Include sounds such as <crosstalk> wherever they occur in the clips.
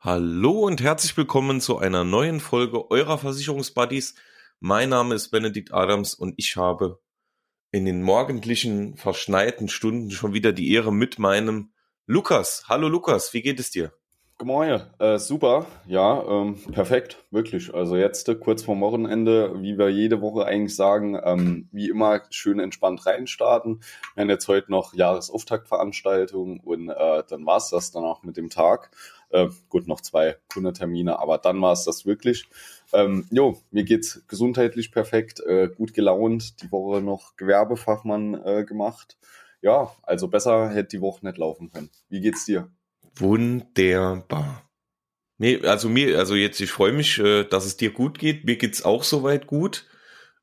Hallo und herzlich willkommen zu einer neuen Folge eurer Versicherungsbuddies. Mein Name ist Benedikt Adams und ich habe in den morgendlichen verschneiten Stunden schon wieder die Ehre mit meinem Lukas. Hallo Lukas, wie geht es dir? Gemäue, äh, super, ja, ähm, perfekt, wirklich. Also jetzt äh, kurz vor Wochenende, wie wir jede Woche eigentlich sagen, ähm, wie immer schön entspannt reinstarten. Wir haben jetzt heute noch Jahresauftaktveranstaltung und äh, dann war's das dann auch mit dem Tag. Äh, gut, noch zwei Kundentermine, aber dann war's das wirklich. Ähm, jo, mir geht's gesundheitlich perfekt, äh, gut gelaunt, die Woche noch Gewerbefachmann äh, gemacht. Ja, also besser hätte die Woche nicht laufen können. Wie geht's dir? Wunderbar. Nee, also mir, also jetzt, ich freue mich, äh, dass es dir gut geht. Mir geht's auch soweit gut.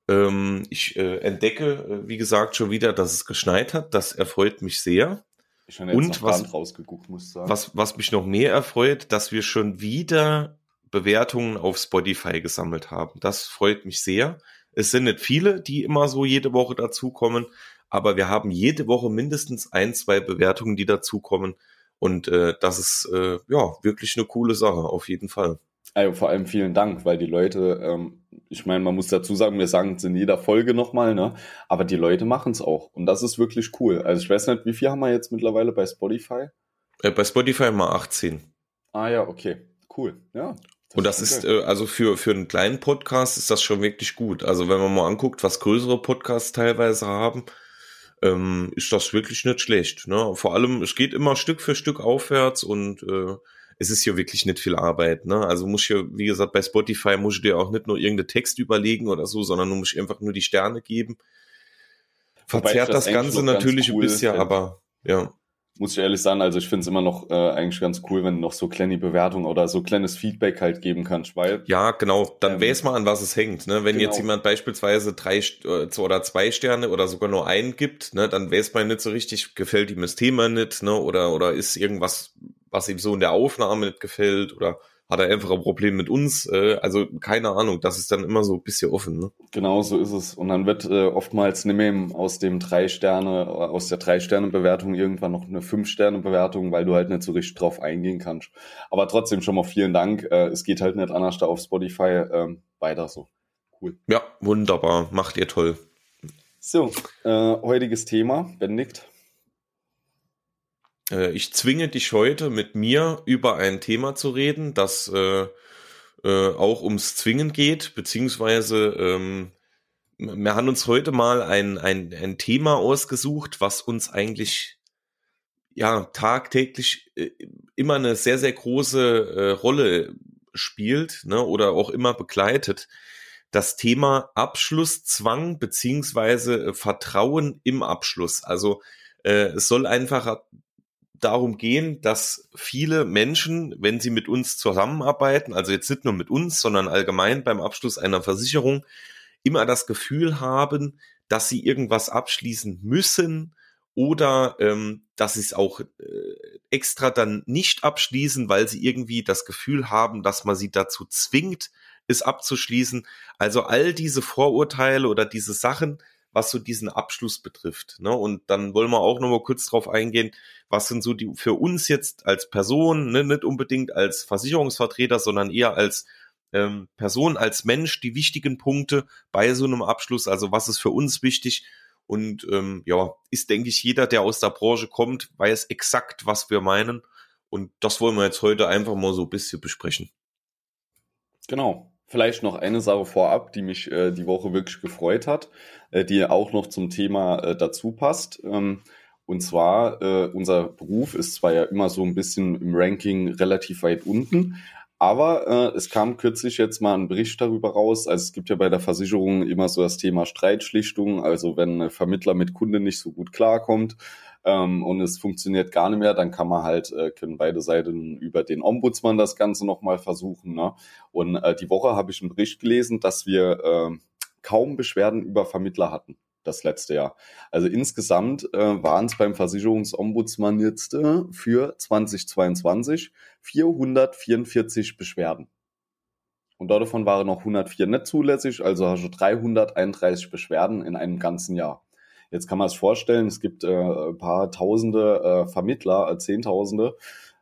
Ähm, ich äh, entdecke, äh, wie gesagt, schon wieder, dass es geschneit hat. Das erfreut mich sehr. Habe jetzt Und was, rausgeguckt, muss sagen. Was, was mich noch mehr erfreut, dass wir schon wieder Bewertungen auf Spotify gesammelt haben. Das freut mich sehr. Es sind nicht viele, die immer so jede Woche dazukommen, aber wir haben jede Woche mindestens ein, zwei Bewertungen, die dazukommen. Und äh, das ist äh, ja wirklich eine coole Sache, auf jeden Fall. Also vor allem vielen Dank, weil die Leute, ähm, ich meine, man muss dazu sagen, wir sagen es in jeder Folge nochmal, ne? Aber die Leute machen es auch. Und das ist wirklich cool. Also ich weiß nicht, wie viel haben wir jetzt mittlerweile bei Spotify? Äh, bei Spotify mal 18. Ah ja, okay. Cool. Ja. Das und das ist, äh, also für, für einen kleinen Podcast ist das schon wirklich gut. Also wenn man mal anguckt, was größere Podcasts teilweise haben, ähm, ist das wirklich nicht schlecht. Ne? Vor allem, es geht immer Stück für Stück aufwärts und äh, es ist hier wirklich nicht viel Arbeit. Ne? Also muss ich wie gesagt, bei Spotify muss ich dir auch nicht nur irgendeinen Text überlegen oder so, sondern du musst einfach nur die Sterne geben. Verzerrt das, das Ganze natürlich cool ein bisschen, aber ja muss ich ehrlich sagen, also ich finde es immer noch äh, eigentlich ganz cool, wenn du noch so kleine Bewertungen oder so kleines Feedback halt geben kannst, weil. Ja, genau, dann ähm, weiß man, an was es hängt. Ne? Wenn genau. jetzt jemand beispielsweise drei äh, oder zwei Sterne oder sogar nur einen gibt, ne, dann weiß man nicht so richtig, gefällt ihm das Thema nicht, ne? Oder, oder ist irgendwas, was ihm so in der Aufnahme nicht gefällt oder hat er einfach ein Problem mit uns. Äh, also keine Ahnung, das ist dann immer so ein bisschen offen. Ne? Genau so ist es. Und dann wird äh, oftmals nicht mehr aus dem drei Sterne, aus der drei Sterne Bewertung irgendwann noch eine fünf Sterne Bewertung, weil du halt nicht so richtig drauf eingehen kannst. Aber trotzdem schon mal vielen Dank. Äh, es geht halt nicht anders da auf Spotify. Ähm, weiter so. Cool. Ja, wunderbar. Macht ihr toll. So, äh, heutiges Thema, Benedikt. Äh, ich zwinge dich heute mit mir über ein Thema zu reden, das äh, äh, auch ums Zwingen geht, beziehungsweise ähm, wir haben uns heute mal ein, ein, ein Thema ausgesucht, was uns eigentlich ja tagtäglich äh, immer eine sehr, sehr große äh, Rolle spielt ne, oder auch immer begleitet. Das Thema Abschlusszwang beziehungsweise äh, Vertrauen im Abschluss. Also äh, es soll einfach darum gehen, dass viele Menschen, wenn sie mit uns zusammenarbeiten, also jetzt nicht nur mit uns, sondern allgemein beim Abschluss einer Versicherung, immer das Gefühl haben, dass sie irgendwas abschließen müssen oder ähm, dass sie es auch äh, extra dann nicht abschließen, weil sie irgendwie das Gefühl haben, dass man sie dazu zwingt, es abzuschließen. Also all diese Vorurteile oder diese Sachen, was so diesen Abschluss betrifft. Ne? Und dann wollen wir auch noch mal kurz drauf eingehen, was sind so die für uns jetzt als Person, ne, nicht unbedingt als Versicherungsvertreter, sondern eher als ähm, Person, als Mensch, die wichtigen Punkte bei so einem Abschluss, also was ist für uns wichtig. Und ähm, ja, ist, denke ich, jeder, der aus der Branche kommt, weiß exakt, was wir meinen. Und das wollen wir jetzt heute einfach mal so ein bisschen besprechen. Genau. Vielleicht noch eine Sache vorab, die mich äh, die Woche wirklich gefreut hat, äh, die auch noch zum Thema äh, dazu passt. Ähm, und zwar, äh, unser Beruf ist zwar ja immer so ein bisschen im Ranking relativ weit unten, aber äh, es kam kürzlich jetzt mal ein Bericht darüber raus. Also es gibt ja bei der Versicherung immer so das Thema Streitschlichtung. Also wenn ein Vermittler mit Kunden nicht so gut klarkommt ähm, und es funktioniert gar nicht mehr, dann kann man halt, äh, können beide Seiten über den Ombudsmann das Ganze nochmal versuchen. Ne? Und äh, die Woche habe ich einen Bericht gelesen, dass wir äh, kaum Beschwerden über Vermittler hatten das letzte Jahr. Also insgesamt äh, waren es beim Versicherungsombudsmann jetzt äh, für 2022 444 Beschwerden. Und davon waren noch 104 nicht zulässig, also hast du 331 Beschwerden in einem ganzen Jahr. Jetzt kann man es vorstellen, es gibt äh, ein paar tausende äh, Vermittler, äh, Zehntausende,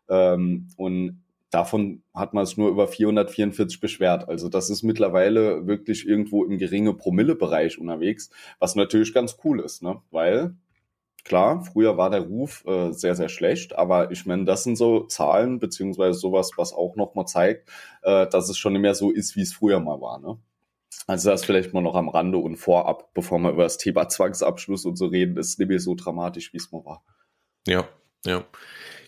ähm, und davon hat man es nur über 444 beschwert. Also das ist mittlerweile wirklich irgendwo im geringen Promille-Bereich unterwegs, was natürlich ganz cool ist, ne? weil klar, früher war der Ruf äh, sehr, sehr schlecht, aber ich meine, das sind so Zahlen, beziehungsweise sowas, was auch nochmal zeigt, äh, dass es schon nicht mehr so ist, wie es früher mal war. Ne? Also das vielleicht mal noch am Rande und vorab, bevor wir über das Thema Zwangsabschluss und so reden, ist mehr so dramatisch, wie es mal war. Ja, ja.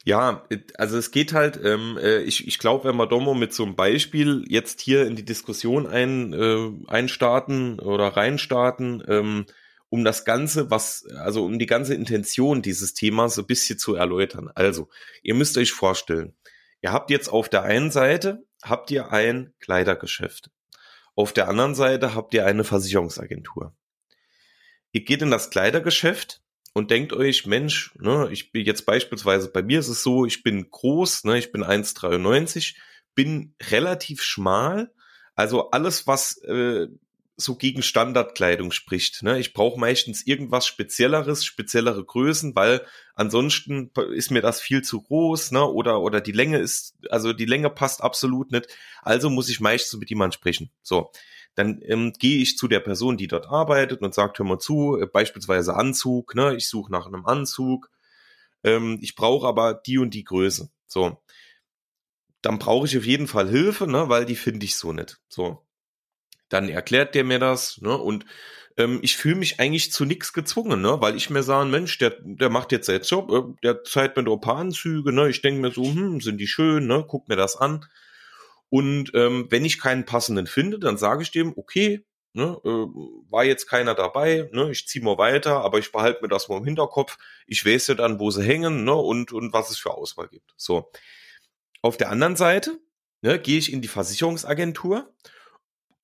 Ja, also es geht halt, ähm, äh, ich, ich glaube, wenn wir Domo mit so einem Beispiel jetzt hier in die Diskussion ein, äh, einstarten oder reinstarten, ähm, um das Ganze, was, also um die ganze Intention dieses Themas so ein bisschen zu erläutern. Also, ihr müsst euch vorstellen, ihr habt jetzt auf der einen Seite, habt ihr ein Kleidergeschäft. Auf der anderen Seite habt ihr eine Versicherungsagentur. Ihr geht in das Kleidergeschäft, und denkt euch, Mensch, ne, ich bin jetzt beispielsweise, bei mir ist es so, ich bin groß, ne, ich bin 1,93, bin relativ schmal, also alles, was äh, so gegen Standardkleidung spricht. Ne? Ich brauche meistens irgendwas Spezielleres, speziellere Größen, weil ansonsten ist mir das viel zu groß, ne? Oder oder die Länge ist, also die Länge passt absolut nicht. Also muss ich meistens mit jemandem sprechen. So, dann ähm, gehe ich zu der Person, die dort arbeitet und sagt, hör mal zu, äh, beispielsweise Anzug, ne, ich suche nach einem Anzug, ähm, ich brauche aber die und die Größe. So. Dann brauche ich auf jeden Fall Hilfe, ne, weil die finde ich so nicht. So. Dann erklärt der mir das, ne, und ähm, ich fühle mich eigentlich zu nichts gezwungen, ne, weil ich mir sage, Mensch, der, der macht jetzt seinen Job, äh, der zeigt mir ein paar Anzüge, ne, ich denke mir so, hm, sind die schön, ne, guck mir das an. Und ähm, wenn ich keinen passenden finde, dann sage ich dem, okay, ne, äh, war jetzt keiner dabei, ne, ich ziehe mal weiter, aber ich behalte mir das mal im Hinterkopf. Ich weiß ja dann, wo sie hängen ne, und, und was es für Auswahl gibt. So. Auf der anderen Seite ne, gehe ich in die Versicherungsagentur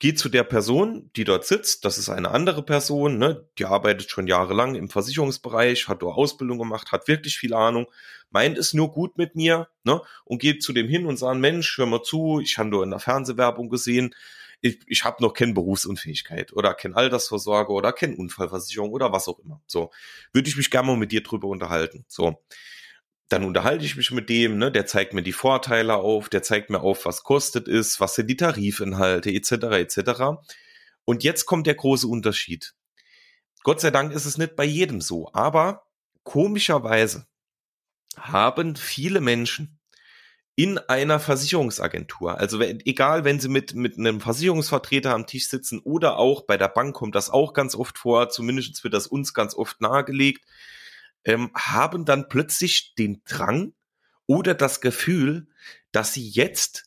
Geht zu der Person, die dort sitzt, das ist eine andere Person, ne, die arbeitet schon jahrelang im Versicherungsbereich, hat dort Ausbildung gemacht, hat wirklich viel Ahnung, meint es nur gut mit mir, ne, und geht zu dem hin und sagt, Mensch, hör mal zu, ich habe nur in der Fernsehwerbung gesehen, ich, ich habe noch keine Berufsunfähigkeit oder keine Altersvorsorge oder keine Unfallversicherung oder was auch immer. So, würde ich mich gerne mal mit dir drüber unterhalten. So, dann unterhalte ich mich mit dem, ne, der zeigt mir die Vorteile auf, der zeigt mir auf, was kostet ist, was sind die Tarifinhalte, etc. etc. Und jetzt kommt der große Unterschied. Gott sei Dank ist es nicht bei jedem so, aber komischerweise haben viele Menschen in einer Versicherungsagentur, also egal, wenn sie mit, mit einem Versicherungsvertreter am Tisch sitzen oder auch bei der Bank kommt das auch ganz oft vor, zumindest wird das uns ganz oft nahegelegt, ähm, haben dann plötzlich den Drang oder das Gefühl, dass sie jetzt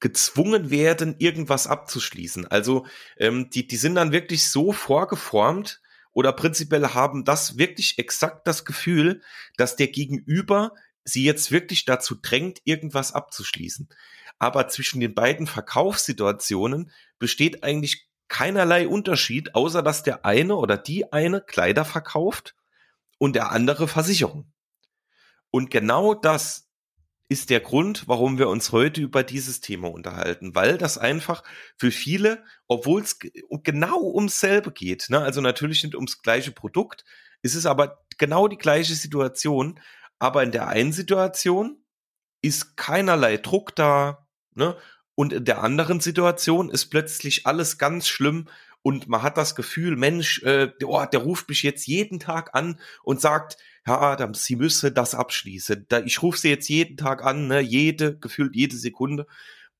gezwungen werden, irgendwas abzuschließen. Also ähm, die, die sind dann wirklich so vorgeformt oder prinzipiell haben das wirklich exakt das Gefühl, dass der Gegenüber sie jetzt wirklich dazu drängt, irgendwas abzuschließen. Aber zwischen den beiden Verkaufssituationen besteht eigentlich keinerlei Unterschied, außer dass der eine oder die eine Kleider verkauft und der andere Versicherung. Und genau das ist der Grund, warum wir uns heute über dieses Thema unterhalten, weil das einfach für viele, obwohl es genau ums selbe geht, ne, also natürlich nicht ums gleiche Produkt, ist es aber genau die gleiche Situation, aber in der einen Situation ist keinerlei Druck da, ne, und in der anderen Situation ist plötzlich alles ganz schlimm und man hat das Gefühl, Mensch, äh, oh, der ruft mich jetzt jeden Tag an und sagt, Herr Adams, Sie müsse das abschließen. Da, ich rufe Sie jetzt jeden Tag an, ne, jede, gefühlt jede Sekunde.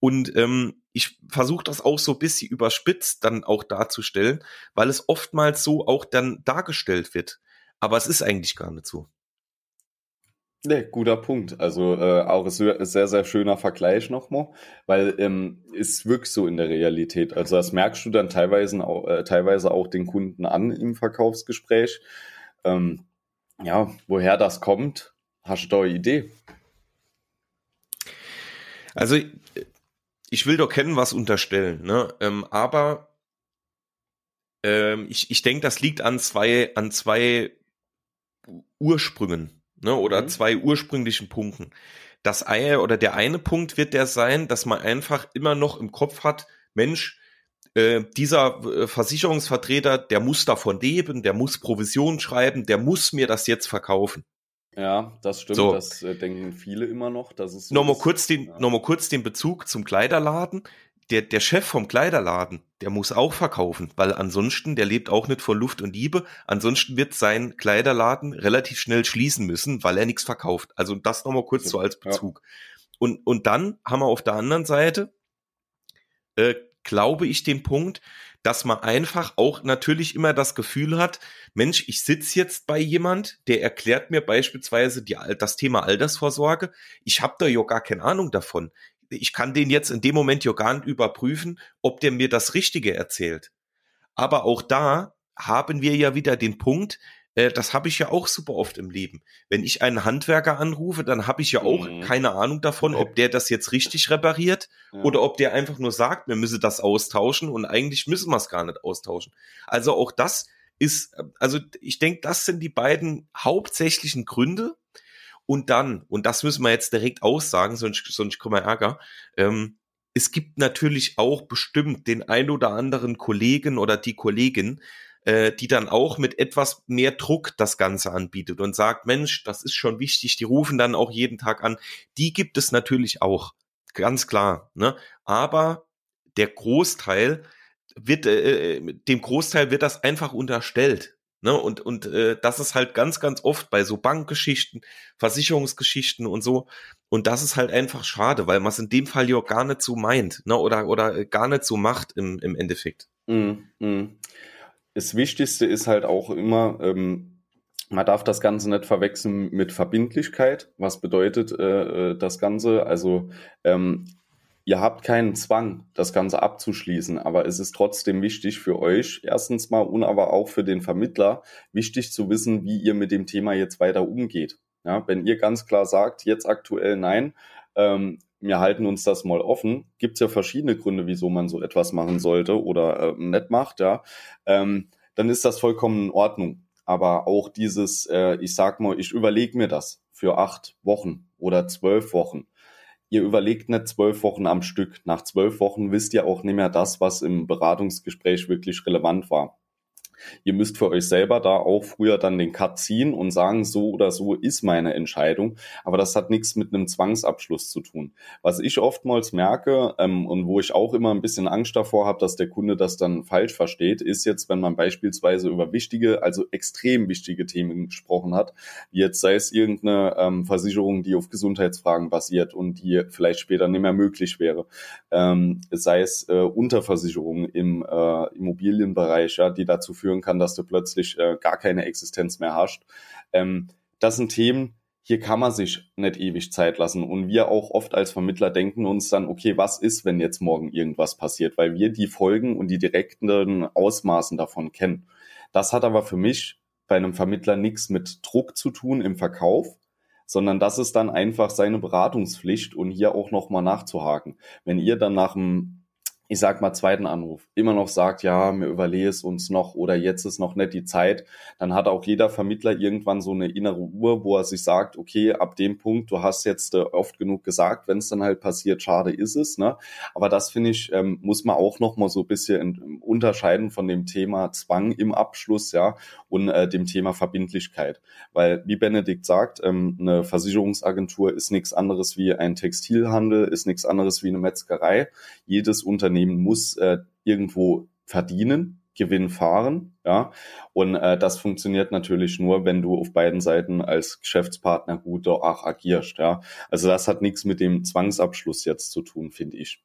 Und ähm, ich versuche das auch so ein bisschen überspitzt dann auch darzustellen, weil es oftmals so auch dann dargestellt wird. Aber es ist eigentlich gar nicht so. Nee, guter Punkt. Also äh, auch ein sehr, sehr schöner Vergleich nochmal, weil ähm, ist wirklich so in der Realität. Also das merkst du dann teilweise auch, äh, teilweise auch den Kunden an im Verkaufsgespräch. Ähm, ja, woher das kommt, hast du da eine Idee? Also ich will doch kennen, was unterstellen, ne? Ähm, aber ähm, ich, ich denke, das liegt an zwei, an zwei Ursprüngen ne, oder mhm. zwei ursprünglichen Punkten. Das eine oder der eine Punkt wird der sein, dass man einfach immer noch im Kopf hat, Mensch, äh, dieser äh, Versicherungsvertreter, der muss davon leben, der muss Provision schreiben, der muss mir das jetzt verkaufen. Ja, das stimmt. So. Das äh, denken viele immer noch. Das ist so nochmal, kurz den, ja. nochmal kurz den Bezug zum Kleiderladen. Der, der Chef vom Kleiderladen, der muss auch verkaufen, weil ansonsten, der lebt auch nicht von Luft und Liebe. Ansonsten wird sein Kleiderladen relativ schnell schließen müssen, weil er nichts verkauft. Also das nochmal kurz so als Bezug. Ja. Und, und dann haben wir auf der anderen Seite, äh, glaube ich, den Punkt, dass man einfach auch natürlich immer das Gefühl hat, Mensch, ich sitze jetzt bei jemand, der erklärt mir beispielsweise die, das Thema Altersvorsorge. Ich habe da ja gar keine Ahnung davon. Ich kann den jetzt in dem Moment ja gar nicht überprüfen, ob der mir das Richtige erzählt. Aber auch da haben wir ja wieder den Punkt, äh, das habe ich ja auch super oft im Leben. Wenn ich einen Handwerker anrufe, dann habe ich ja auch mhm. keine Ahnung davon, ob der das jetzt richtig repariert ja. oder ob der einfach nur sagt, wir müssen das austauschen und eigentlich müssen wir es gar nicht austauschen. Also auch das ist, also ich denke, das sind die beiden hauptsächlichen Gründe. Und dann, und das müssen wir jetzt direkt aussagen, sonst, sonst kommen wir Ärger, ähm, es gibt natürlich auch bestimmt den ein oder anderen Kollegen oder die Kollegin, äh, die dann auch mit etwas mehr Druck das Ganze anbietet und sagt, Mensch, das ist schon wichtig, die rufen dann auch jeden Tag an. Die gibt es natürlich auch, ganz klar. Ne? Aber der Großteil wird, äh, äh dem Großteil wird das einfach unterstellt. Ne, und und äh, das ist halt ganz, ganz oft bei so Bankgeschichten, Versicherungsgeschichten und so. Und das ist halt einfach schade, weil man es in dem Fall ja gar nicht so meint, ne, oder, oder gar nicht so macht im, im Endeffekt. Mm, mm das Wichtigste ist halt auch immer, ähm, man darf das Ganze nicht verwechseln mit Verbindlichkeit. Was bedeutet äh, äh, das Ganze? Also ähm, ihr habt keinen Zwang, das Ganze abzuschließen, aber es ist trotzdem wichtig für euch, erstens mal und aber auch für den Vermittler, wichtig zu wissen, wie ihr mit dem Thema jetzt weiter umgeht. Ja, wenn ihr ganz klar sagt, jetzt aktuell nein, ähm, wir halten uns das mal offen. Gibt es ja verschiedene Gründe, wieso man so etwas machen sollte oder äh, nicht macht, ja. Ähm, dann ist das vollkommen in Ordnung. Aber auch dieses, äh, ich sag mal, ich überlege mir das für acht Wochen oder zwölf Wochen. Ihr überlegt nicht zwölf Wochen am Stück. Nach zwölf Wochen wisst ihr auch nicht mehr das, was im Beratungsgespräch wirklich relevant war. Ihr müsst für euch selber da auch früher dann den Cut ziehen und sagen, so oder so ist meine Entscheidung. Aber das hat nichts mit einem Zwangsabschluss zu tun. Was ich oftmals merke ähm, und wo ich auch immer ein bisschen Angst davor habe, dass der Kunde das dann falsch versteht, ist jetzt, wenn man beispielsweise über wichtige, also extrem wichtige Themen gesprochen hat, jetzt sei es irgendeine ähm, Versicherung, die auf Gesundheitsfragen basiert und die vielleicht später nicht mehr möglich wäre, ähm, sei es äh, Unterversicherungen im äh, Immobilienbereich, ja, die dazu führen, führen kann, dass du plötzlich äh, gar keine Existenz mehr hast. Ähm, das sind Themen, hier kann man sich nicht ewig Zeit lassen. Und wir auch oft als Vermittler denken uns dann, okay, was ist, wenn jetzt morgen irgendwas passiert? Weil wir die Folgen und die direkten Ausmaßen davon kennen. Das hat aber für mich bei einem Vermittler nichts mit Druck zu tun im Verkauf, sondern das ist dann einfach seine Beratungspflicht und hier auch nochmal nachzuhaken. Wenn ihr dann nach einem ich sag mal, zweiten Anruf immer noch sagt, ja, mir überlege es uns noch oder jetzt ist noch nicht die Zeit, dann hat auch jeder Vermittler irgendwann so eine innere Uhr, wo er sich sagt, okay, ab dem Punkt, du hast jetzt äh, oft genug gesagt, wenn es dann halt passiert, schade ist es, ne? Aber das finde ich, ähm, muss man auch noch mal so ein bisschen unterscheiden von dem Thema Zwang im Abschluss, ja, und äh, dem Thema Verbindlichkeit. Weil, wie Benedikt sagt, ähm, eine Versicherungsagentur ist nichts anderes wie ein Textilhandel, ist nichts anderes wie eine Metzgerei. Jedes Unternehmen Unternehmen muss äh, irgendwo verdienen, Gewinn fahren, ja. Und äh, das funktioniert natürlich nur, wenn du auf beiden Seiten als Geschäftspartner gut auch agierst, ja. Also das hat nichts mit dem Zwangsabschluss jetzt zu tun, finde ich.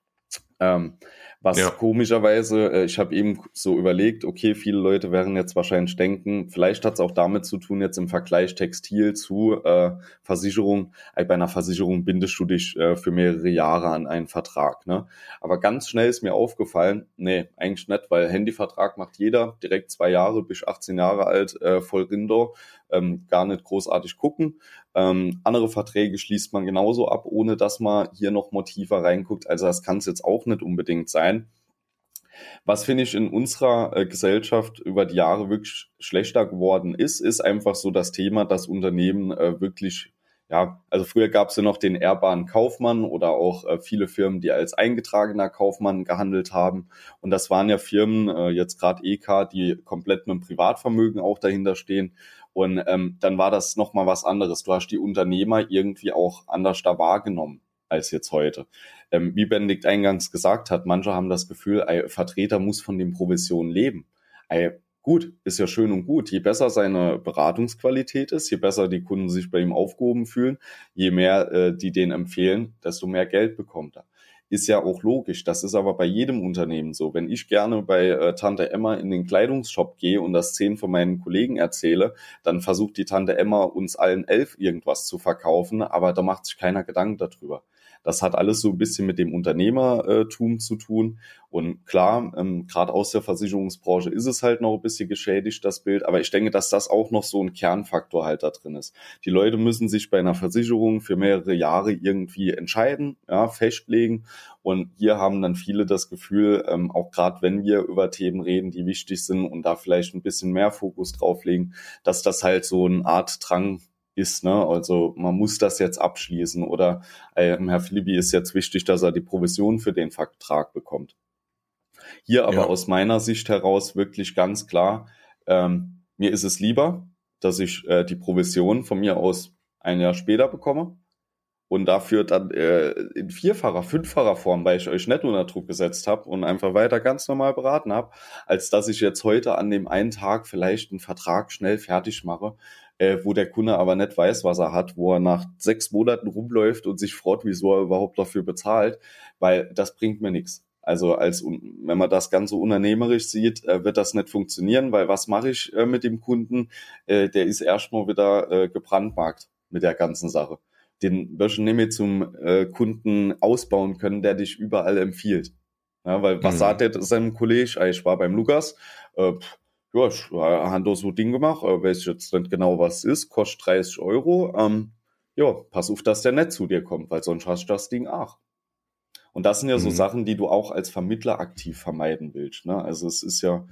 Ähm, was ja. komischerweise, äh, ich habe eben so überlegt, okay, viele Leute werden jetzt wahrscheinlich denken, vielleicht hat es auch damit zu tun, jetzt im Vergleich Textil zu äh, Versicherung, äh, bei einer Versicherung bindest du dich äh, für mehrere Jahre an einen Vertrag. Ne? Aber ganz schnell ist mir aufgefallen, nee, eigentlich nicht, weil Handyvertrag macht jeder, direkt zwei Jahre bis 18 Jahre alt, äh, voll Rinder ähm, gar nicht großartig gucken. Ähm, andere Verträge schließt man genauso ab, ohne dass man hier noch motiver reinguckt. Also das kann es jetzt auch nicht unbedingt sein. Was finde ich in unserer äh, Gesellschaft über die Jahre wirklich schlechter geworden ist, ist einfach so das Thema, dass Unternehmen äh, wirklich ja, also früher gab es ja noch den ehrbaren Kaufmann oder auch äh, viele Firmen, die als eingetragener Kaufmann gehandelt haben. Und das waren ja Firmen, äh, jetzt gerade EK, die komplett mit dem Privatvermögen auch dahinter stehen Und ähm, dann war das nochmal was anderes. Du hast die Unternehmer irgendwie auch anders da wahrgenommen als jetzt heute. Ähm, wie Benedikt eingangs gesagt hat, manche haben das Gefühl, ein Vertreter muss von den Provisionen leben. Ein Gut, ist ja schön und gut. Je besser seine Beratungsqualität ist, je besser die Kunden sich bei ihm aufgehoben fühlen, je mehr äh, die den empfehlen, desto mehr Geld bekommt er. Ist ja auch logisch. Das ist aber bei jedem Unternehmen so. Wenn ich gerne bei äh, Tante Emma in den Kleidungsshop gehe und das zehn von meinen Kollegen erzähle, dann versucht die Tante Emma uns allen elf irgendwas zu verkaufen, aber da macht sich keiner Gedanken darüber. Das hat alles so ein bisschen mit dem Unternehmertum zu tun. Und klar, ähm, gerade aus der Versicherungsbranche ist es halt noch ein bisschen geschädigt, das Bild. Aber ich denke, dass das auch noch so ein Kernfaktor halt da drin ist. Die Leute müssen sich bei einer Versicherung für mehrere Jahre irgendwie entscheiden, ja, festlegen. Und hier haben dann viele das Gefühl, ähm, auch gerade wenn wir über Themen reden, die wichtig sind und da vielleicht ein bisschen mehr Fokus drauflegen, dass das halt so eine Art Drang ist. Ne? Also man muss das jetzt abschließen oder äh, Herr Philippi ist jetzt wichtig, dass er die Provision für den Vertrag bekommt. Hier aber ja. aus meiner Sicht heraus wirklich ganz klar, ähm, mir ist es lieber, dass ich äh, die Provision von mir aus ein Jahr später bekomme und dafür dann äh, in vierfacher, fünffacher Form, weil ich euch nicht unter Druck gesetzt habe und einfach weiter ganz normal beraten habe, als dass ich jetzt heute an dem einen Tag vielleicht einen Vertrag schnell fertig mache äh, wo der Kunde aber nicht weiß, was er hat, wo er nach sechs Monaten rumläuft und sich freut, wieso er überhaupt dafür bezahlt, weil das bringt mir nichts. Also als wenn man das Ganze unternehmerisch sieht, äh, wird das nicht funktionieren, weil was mache ich äh, mit dem Kunden? Äh, der ist erstmal wieder gebrandmarkt mit der ganzen Sache. Den wirst du nämlich zum äh, Kunden ausbauen können, der dich überall empfiehlt. Ja, weil was mhm. sagt er seinem Kollegen? Ich war beim Lukas, äh, pff, ja, ich habe da so Ding gemacht, aber weiß jetzt nicht genau, was es ist, kostet 30 Euro. Ähm, ja, pass auf, dass der nicht zu dir kommt, weil sonst hast du das Ding auch. Und das sind ja mhm. so Sachen, die du auch als Vermittler aktiv vermeiden willst. Ne? Also es ist ja,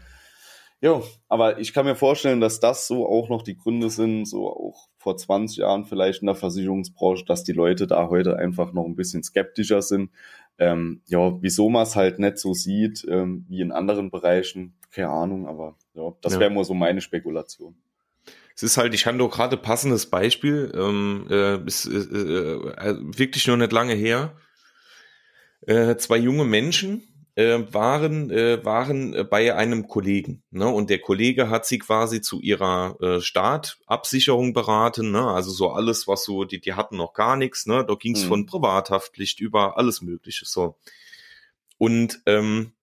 ja, aber ich kann mir vorstellen, dass das so auch noch die Gründe sind, so auch vor 20 Jahren vielleicht in der Versicherungsbranche, dass die Leute da heute einfach noch ein bisschen skeptischer sind. Ähm, ja, wieso man es halt nicht so sieht ähm, wie in anderen Bereichen, keine Ahnung, aber ja, das ja. wäre nur so meine Spekulation. Es ist halt, ich habe doch gerade passendes Beispiel, ähm, äh, ist äh, äh, wirklich nur nicht lange her. Äh, zwei junge Menschen äh, waren äh, waren bei einem Kollegen, ne? Und der Kollege hat sie quasi zu ihrer äh, Startabsicherung beraten, ne? Also so alles, was so die die hatten noch gar nichts, ne? Da ging es mhm. von Privathaftpflicht über alles Mögliche so. Und ähm,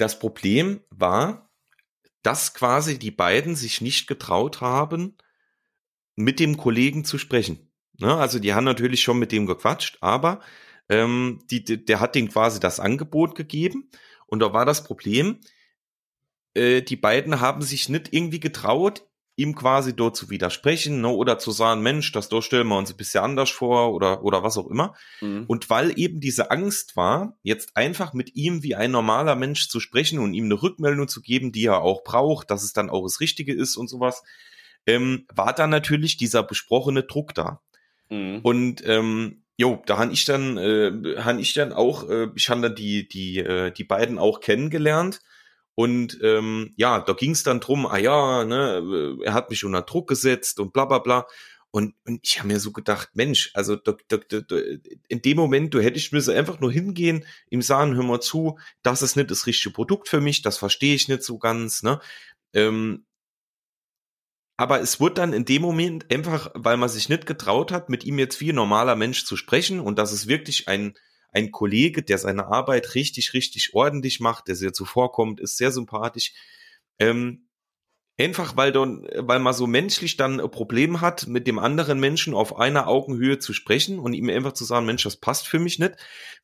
das Problem war, dass quasi die beiden sich nicht getraut haben, mit dem Kollegen zu sprechen. Ne? Also die haben natürlich schon mit dem gequatscht, aber ähm, die, der hat denen quasi das Angebot gegeben und da war das Problem, äh, die beiden haben sich nicht irgendwie getraut, ihm quasi dort zu widersprechen ne, oder zu sagen, Mensch, das dort stellen wir uns ein bisschen anders vor oder, oder was auch immer. Mhm. Und weil eben diese Angst war, jetzt einfach mit ihm wie ein normaler Mensch zu sprechen und ihm eine Rückmeldung zu geben, die er auch braucht, dass es dann auch das Richtige ist und sowas, ähm, war dann natürlich dieser besprochene Druck da. Mhm. Und ähm, Jo, da han ich dann, äh, han ich dann auch, äh, ich han dann die, die, äh, die beiden auch kennengelernt und ähm, ja, da ging es dann drum, ah ja, ne, er hat mich unter Druck gesetzt und bla bla bla. Und, und ich habe mir so gedacht, Mensch, also da, da, da, in dem Moment, du hättest müssen einfach nur hingehen, ihm sagen, hör mal zu, das ist nicht das richtige Produkt für mich, das verstehe ich nicht so ganz, ne? Ähm, aber es wurde dann in dem Moment einfach, weil man sich nicht getraut hat, mit ihm jetzt wie ein normaler Mensch zu sprechen und das ist wirklich ein, ein Kollege, der seine Arbeit richtig, richtig ordentlich macht, der sehr zuvorkommt, ist sehr sympathisch. Ähm, einfach weil, dann, weil man so menschlich dann ein Problem hat, mit dem anderen Menschen auf einer Augenhöhe zu sprechen und ihm einfach zu sagen, Mensch, das passt für mich nicht,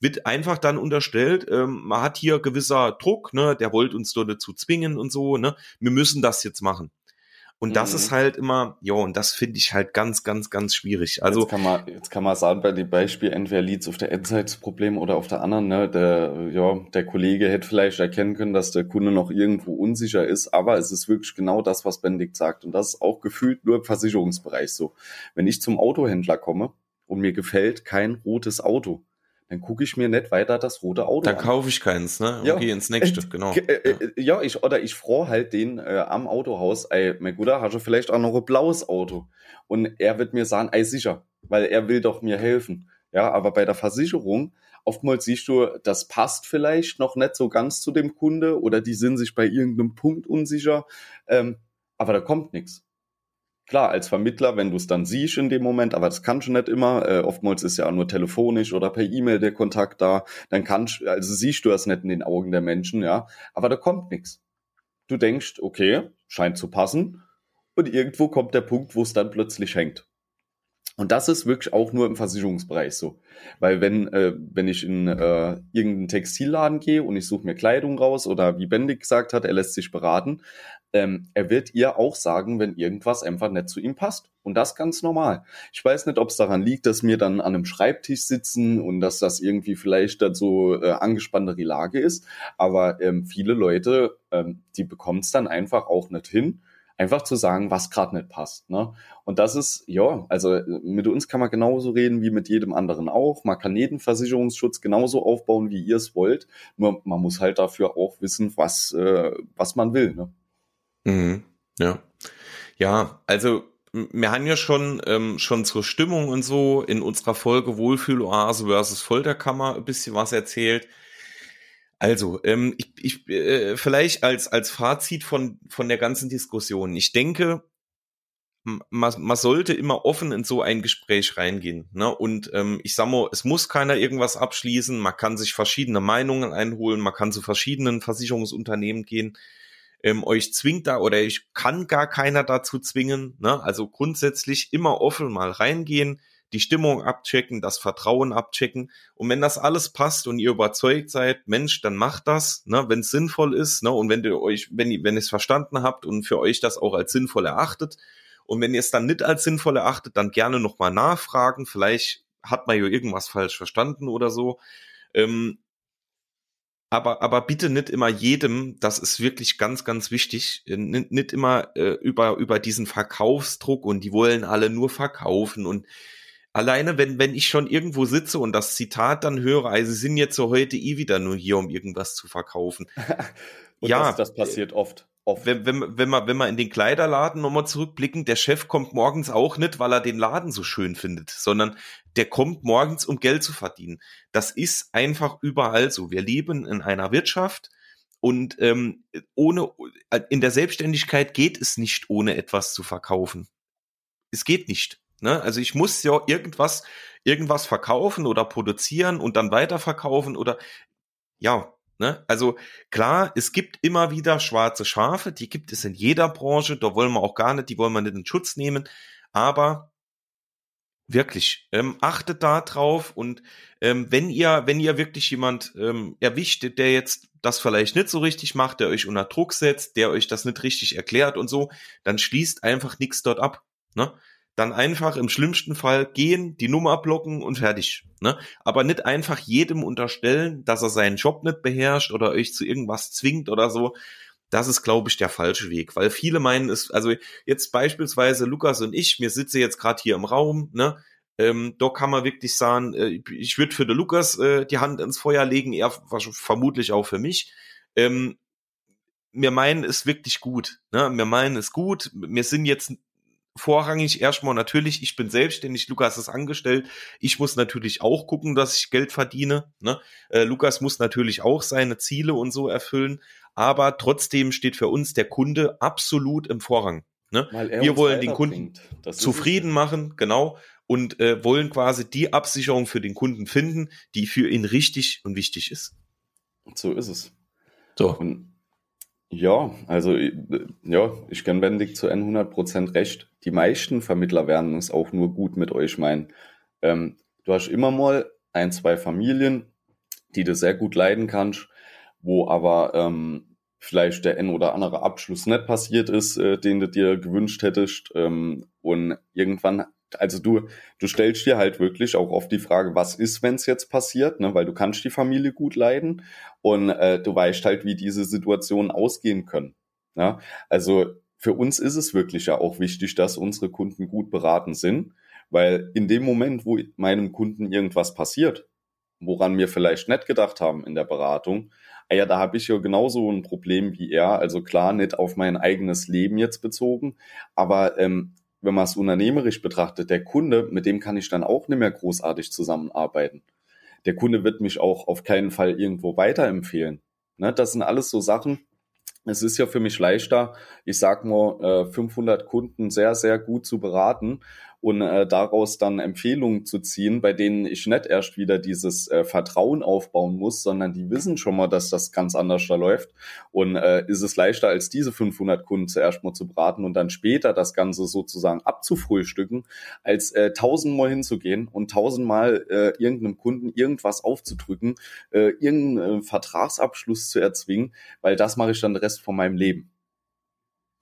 wird einfach dann unterstellt, ähm, man hat hier gewisser Druck, ne, der wollte uns dazu zwingen und so, ne, wir müssen das jetzt machen. Und das mhm. ist halt immer, ja, und das finde ich halt ganz, ganz, ganz schwierig. Also jetzt kann man, jetzt kann man sagen bei dem Beispiel entweder liegt auf der Endzeitsproblem oder auf der anderen. Ne, der, ja, der Kollege hätte vielleicht erkennen können, dass der Kunde noch irgendwo unsicher ist, aber es ist wirklich genau das, was Benedikt sagt. Und das ist auch gefühlt nur im Versicherungsbereich so. Wenn ich zum Autohändler komme und mir gefällt kein rotes Auto, dann gucke ich mir nicht weiter das rote Auto da an. Kaufe ich keins, ne? Und ja. gehe ins nächste, äh, <laughs> genau. Äh, ja. ja, ich, oder ich froh halt den äh, am Autohaus, ey, mein Guter, hast du vielleicht auch noch ein blaues Auto? Und er wird mir sagen, ey, sicher, weil er will doch mir helfen. Ja, aber bei der Versicherung, oftmals siehst du, das passt vielleicht noch nicht so ganz zu dem Kunde oder die sind sich bei irgendeinem Punkt unsicher, ähm, aber da kommt nichts. Klar, als Vermittler, wenn du es dann siehst in dem Moment, aber das kannst du nicht immer, äh, oftmals ist ja nur telefonisch oder per E-Mail der Kontakt da, dann kannst, also siehst du das nicht in den Augen der Menschen, ja, aber da kommt nichts. Du denkst, okay, scheint zu passen, und irgendwo kommt der Punkt, wo es dann plötzlich hängt. Und das ist wirklich auch nur im Versicherungsbereich so. Weil wenn, äh, wenn ich in äh, irgendeinen Textilladen gehe und ich suche mir Kleidung raus oder wie Bendig gesagt hat, er lässt sich beraten, ähm, er wird ihr auch sagen, wenn irgendwas einfach nicht zu ihm passt. Und das ganz normal. Ich weiß nicht, ob es daran liegt, dass wir dann an einem Schreibtisch sitzen und dass das irgendwie vielleicht so äh, angespanntere Lage ist. Aber ähm, viele Leute, ähm, die bekommen es dann einfach auch nicht hin einfach zu sagen, was gerade nicht passt. Ne? Und das ist, ja, also mit uns kann man genauso reden wie mit jedem anderen auch. Man kann jeden Versicherungsschutz genauso aufbauen, wie ihr es wollt. Nur man muss halt dafür auch wissen, was, äh, was man will. Ne? Mhm. Ja. Ja, also wir haben ja schon, ähm, schon zur Stimmung und so in unserer Folge Wohlfühloase versus Folterkammer ein bisschen was erzählt. Also, ähm, ich, ich äh, vielleicht als als Fazit von von der ganzen Diskussion. Ich denke, man, man sollte immer offen in so ein Gespräch reingehen. Ne? Und ähm, ich sag mal, es muss keiner irgendwas abschließen. Man kann sich verschiedene Meinungen einholen. Man kann zu verschiedenen Versicherungsunternehmen gehen. Ähm, euch zwingt da oder ich kann gar keiner dazu zwingen. Ne? Also grundsätzlich immer offen mal reingehen die Stimmung abchecken, das Vertrauen abchecken. Und wenn das alles passt und ihr überzeugt seid, Mensch, dann macht das, ne, wenn es sinnvoll ist, ne, und wenn ihr euch, wenn ihr, wenn ihr es verstanden habt und für euch das auch als sinnvoll erachtet. Und wenn ihr es dann nicht als sinnvoll erachtet, dann gerne nochmal nachfragen. Vielleicht hat man ja irgendwas falsch verstanden oder so. Ähm, aber, aber bitte nicht immer jedem, das ist wirklich ganz, ganz wichtig, äh, nicht, nicht immer äh, über, über diesen Verkaufsdruck und die wollen alle nur verkaufen und Alleine, wenn, wenn ich schon irgendwo sitze und das Zitat dann höre, also sie sind jetzt so heute eh wieder nur hier, um irgendwas zu verkaufen. <laughs> ja. Das, das passiert oft. Oft. Wenn, wenn, wenn, man, wenn man in den Kleiderladen nochmal zurückblicken, der Chef kommt morgens auch nicht, weil er den Laden so schön findet, sondern der kommt morgens, um Geld zu verdienen. Das ist einfach überall so. Wir leben in einer Wirtschaft und ähm, ohne in der Selbstständigkeit geht es nicht, ohne etwas zu verkaufen. Es geht nicht. Ne? Also ich muss ja irgendwas, irgendwas verkaufen oder produzieren und dann weiterverkaufen oder ja, ne? Also klar, es gibt immer wieder schwarze Schafe, die gibt es in jeder Branche, da wollen wir auch gar nicht, die wollen wir nicht in Schutz nehmen, aber wirklich, ähm, achtet da drauf und ähm, wenn ihr, wenn ihr wirklich jemand ähm, erwischt, der jetzt das vielleicht nicht so richtig macht, der euch unter Druck setzt, der euch das nicht richtig erklärt und so, dann schließt einfach nichts dort ab. Ne? Dann einfach im schlimmsten Fall gehen, die Nummer blocken und fertig. Ne? Aber nicht einfach jedem unterstellen, dass er seinen Job nicht beherrscht oder euch zu irgendwas zwingt oder so. Das ist, glaube ich, der falsche Weg, weil viele meinen es, also jetzt beispielsweise Lukas und ich, mir sitze jetzt gerade hier im Raum, ne? Ähm, da kann man wirklich sagen, äh, ich würde für den Lukas äh, die Hand ins Feuer legen, er vermutlich auch für mich. Ähm, wir meinen es wirklich gut. Ne? Wir meinen es gut. Wir sind jetzt vorrangig erstmal natürlich, ich bin selbstständig, Lukas ist angestellt. Ich muss natürlich auch gucken, dass ich Geld verdiene. Ne? Äh, Lukas muss natürlich auch seine Ziele und so erfüllen. Aber trotzdem steht für uns der Kunde absolut im Vorrang. Ne? Wir wollen den Kunden zufrieden machen, genau, und äh, wollen quasi die Absicherung für den Kunden finden, die für ihn richtig und wichtig ist. So ist es. So. Und ja, also ja, ich gebe Wendig zu 100% recht. Die meisten Vermittler werden es auch nur gut mit euch meinen. Ähm, du hast immer mal ein, zwei Familien, die du sehr gut leiden kannst, wo aber ähm, vielleicht der ein oder andere Abschluss nicht passiert ist, äh, den du dir gewünscht hättest. Ähm, und irgendwann also du, du stellst dir halt wirklich auch oft die Frage, was ist, wenn es jetzt passiert, ne? weil du kannst die Familie gut leiden und äh, du weißt halt, wie diese Situationen ausgehen können. Ja? Also für uns ist es wirklich ja auch wichtig, dass unsere Kunden gut beraten sind, weil in dem Moment, wo meinem Kunden irgendwas passiert, woran wir vielleicht nicht gedacht haben in der Beratung, ah ja, da habe ich ja genauso ein Problem wie er. Also klar, nicht auf mein eigenes Leben jetzt bezogen, aber ähm, wenn man es unternehmerisch betrachtet, der Kunde, mit dem kann ich dann auch nicht mehr großartig zusammenarbeiten. Der Kunde wird mich auch auf keinen Fall irgendwo weiterempfehlen. Ne, das sind alles so Sachen. Es ist ja für mich leichter, ich sag mal, 500 Kunden sehr, sehr gut zu beraten und äh, daraus dann Empfehlungen zu ziehen, bei denen ich nicht erst wieder dieses äh, Vertrauen aufbauen muss, sondern die wissen schon mal, dass das ganz anders da läuft. Und äh, ist es leichter, als diese 500 Kunden zuerst mal zu beraten und dann später das Ganze sozusagen abzufrühstücken, als äh, tausendmal hinzugehen und tausendmal äh, irgendeinem Kunden irgendwas aufzudrücken, äh, irgendeinen Vertragsabschluss zu erzwingen, weil das mache ich dann den Rest von meinem Leben.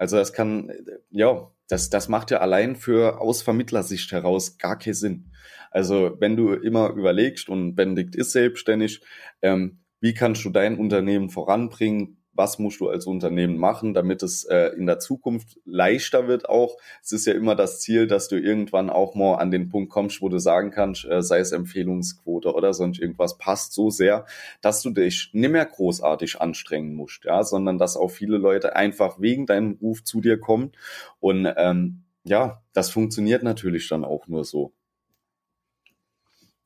Also das kann, ja, das, das macht ja allein für aus Vermittlersicht heraus gar keinen Sinn. Also wenn du immer überlegst und Benedikt ist selbstständig, ähm, wie kannst du dein Unternehmen voranbringen? Was musst du als Unternehmen machen, damit es äh, in der Zukunft leichter wird auch. Es ist ja immer das Ziel, dass du irgendwann auch mal an den Punkt kommst, wo du sagen kannst, äh, sei es Empfehlungsquote oder sonst irgendwas, passt so sehr, dass du dich nicht mehr großartig anstrengen musst, ja, sondern dass auch viele Leute einfach wegen deinem Ruf zu dir kommen und ähm, ja, das funktioniert natürlich dann auch nur so.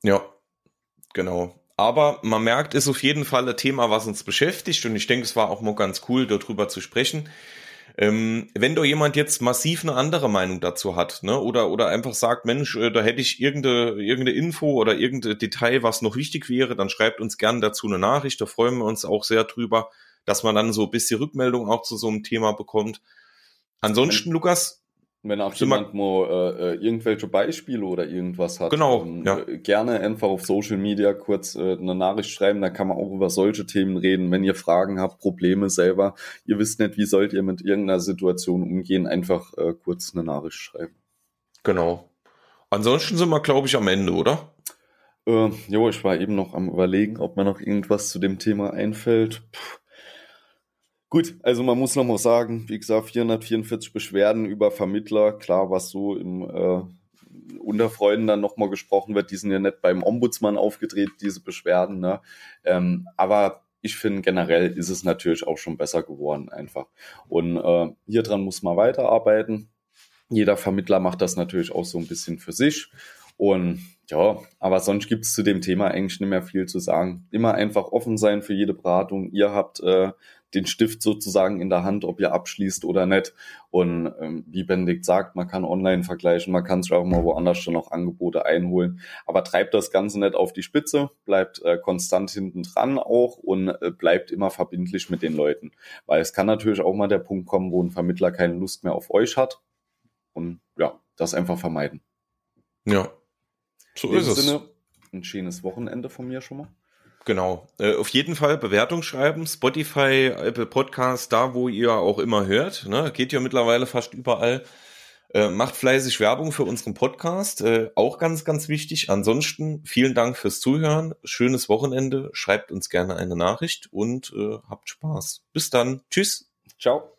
Ja, genau. Aber man merkt, ist auf jeden Fall ein Thema, was uns beschäftigt. Und ich denke, es war auch mal ganz cool, darüber zu sprechen. Ähm, wenn da jemand jetzt massiv eine andere Meinung dazu hat, ne, oder, oder einfach sagt, Mensch, äh, da hätte ich irgendeine, irgendeine Info oder irgendein Detail, was noch wichtig wäre, dann schreibt uns gern dazu eine Nachricht. Da freuen wir uns auch sehr drüber, dass man dann so ein bisschen Rückmeldung auch zu so einem Thema bekommt. Ansonsten, Lukas, wenn auch jemand mal äh, äh, irgendwelche Beispiele oder irgendwas hat, genau, ähm, ja. Äh, gerne einfach auf Social Media kurz äh, eine Nachricht schreiben, da kann man auch über solche Themen reden. Wenn ihr Fragen habt, Probleme selber, ihr wisst nicht, wie sollt ihr mit irgendeiner Situation umgehen, einfach äh, kurz eine Nachricht schreiben. Genau. Ansonsten sind wir, glaube ich, am Ende, oder? Äh, jo, ich war eben noch am überlegen, ob mir noch irgendwas zu dem Thema einfällt. Puh. Gut, also man muss noch mal sagen, wie gesagt, 444 Beschwerden über Vermittler, klar, was so im äh, unter Freunden dann noch mal gesprochen wird, die sind ja nicht beim Ombudsmann aufgedreht, diese Beschwerden, ne? Ähm, aber ich finde generell ist es natürlich auch schon besser geworden einfach. Und äh, hier dran muss man weiterarbeiten. Jeder Vermittler macht das natürlich auch so ein bisschen für sich. Und ja, aber sonst gibt es zu dem Thema eigentlich nicht mehr viel zu sagen. Immer einfach offen sein für jede Beratung. Ihr habt äh, den Stift sozusagen in der Hand, ob ihr abschließt oder nicht. Und ähm, wie Benedikt sagt, man kann online vergleichen, man kann sich auch mal woanders schon noch Angebote einholen. Aber treibt das Ganze nicht auf die Spitze, bleibt äh, konstant hinten dran auch und äh, bleibt immer verbindlich mit den Leuten. Weil es kann natürlich auch mal der Punkt kommen, wo ein Vermittler keine Lust mehr auf euch hat. Und ja, das einfach vermeiden. Ja, so ist es. Sinne, ein schönes Wochenende von mir schon mal. Genau. Äh, auf jeden Fall Bewertung schreiben, Spotify, Apple Podcast, da wo ihr auch immer hört. Ne? Geht ja mittlerweile fast überall. Äh, macht fleißig Werbung für unseren Podcast. Äh, auch ganz, ganz wichtig. Ansonsten vielen Dank fürs Zuhören. Schönes Wochenende. Schreibt uns gerne eine Nachricht und äh, habt Spaß. Bis dann. Tschüss. Ciao.